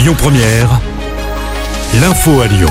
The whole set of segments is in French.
Lyon Première, l'info à Lyon.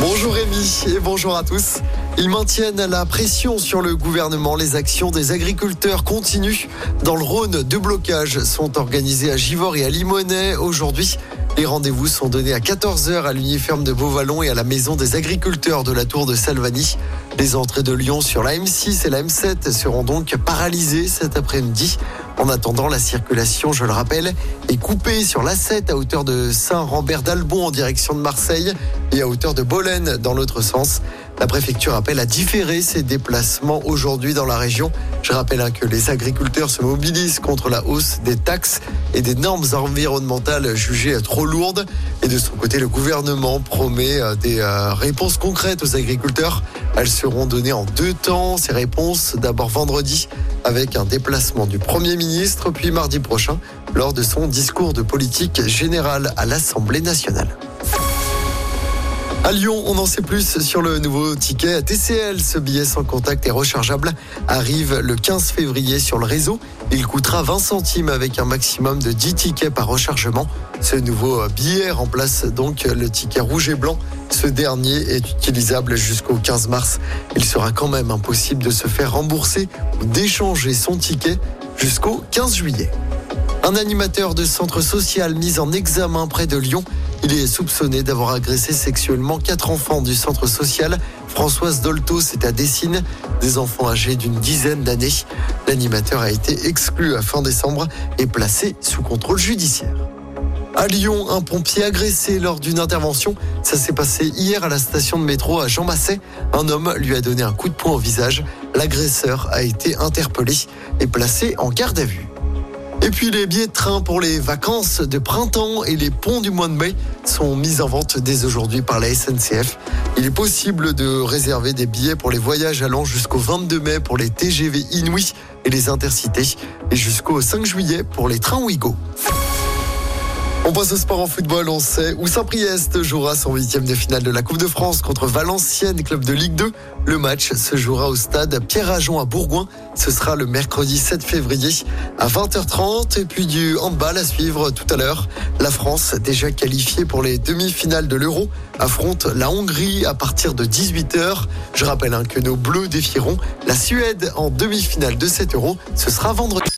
Bonjour Rémi et bonjour à tous. Ils maintiennent la pression sur le gouvernement. Les actions des agriculteurs continuent. Dans le Rhône, deux blocages sont organisés à Givors et à Limonest aujourd'hui. Les rendez-vous sont donnés à 14h à l'uniforme de Beauvallon et à la maison des agriculteurs de la tour de Salvani. Les entrées de Lyon sur la M6 et la M7 seront donc paralysées cet après-midi. En attendant, la circulation, je le rappelle, est coupée sur l'A7 à hauteur de Saint-Rambert d'Albon en direction de Marseille et à hauteur de Bolène dans l'autre sens. La préfecture appelle à différer ses déplacements aujourd'hui dans la région. Je rappelle hein, que les agriculteurs se mobilisent contre la hausse des taxes et des normes environnementales jugées trop lourdes. Et de son côté, le gouvernement promet euh, des euh, réponses concrètes aux agriculteurs. Elles seront données en deux temps. Ces réponses, d'abord vendredi, avec un déplacement du Premier ministre, puis mardi prochain, lors de son discours de politique générale à l'Assemblée nationale. À Lyon, on en sait plus sur le nouveau ticket TCL. Ce billet sans contact et rechargeable arrive le 15 février sur le réseau. Il coûtera 20 centimes avec un maximum de 10 tickets par rechargement. Ce nouveau billet remplace donc le ticket rouge et blanc. Ce dernier est utilisable jusqu'au 15 mars. Il sera quand même impossible de se faire rembourser ou d'échanger son ticket jusqu'au 15 juillet. Un animateur de centre social mis en examen près de Lyon. Il est soupçonné d'avoir agressé sexuellement quatre enfants du centre social. Françoise Dolto, c'est à Dessine, des enfants âgés d'une dizaine d'années. L'animateur a été exclu à fin décembre et placé sous contrôle judiciaire. À Lyon, un pompier agressé lors d'une intervention. Ça s'est passé hier à la station de métro à Jean Masset. Un homme lui a donné un coup de poing au visage. L'agresseur a été interpellé et placé en garde à vue. Et puis les billets de train pour les vacances de printemps et les ponts du mois de mai sont mis en vente dès aujourd'hui par la SNCF. Il est possible de réserver des billets pour les voyages allant jusqu'au 22 mai pour les TGV Inouï et les Intercités et jusqu'au 5 juillet pour les trains Ouigo. On passe au sport en football, on sait où Saint-Priest jouera son huitième de finale de la Coupe de France contre Valenciennes, club de Ligue 2. Le match se jouera au stade Pierre-Ajon à Bourgoin. Ce sera le mercredi 7 février à 20h30. Et puis du handball à suivre tout à l'heure. La France, déjà qualifiée pour les demi-finales de l'Euro, affronte la Hongrie à partir de 18h. Je rappelle hein, que nos Bleus défieront la Suède en demi-finale de cet Euro. Ce sera vendredi.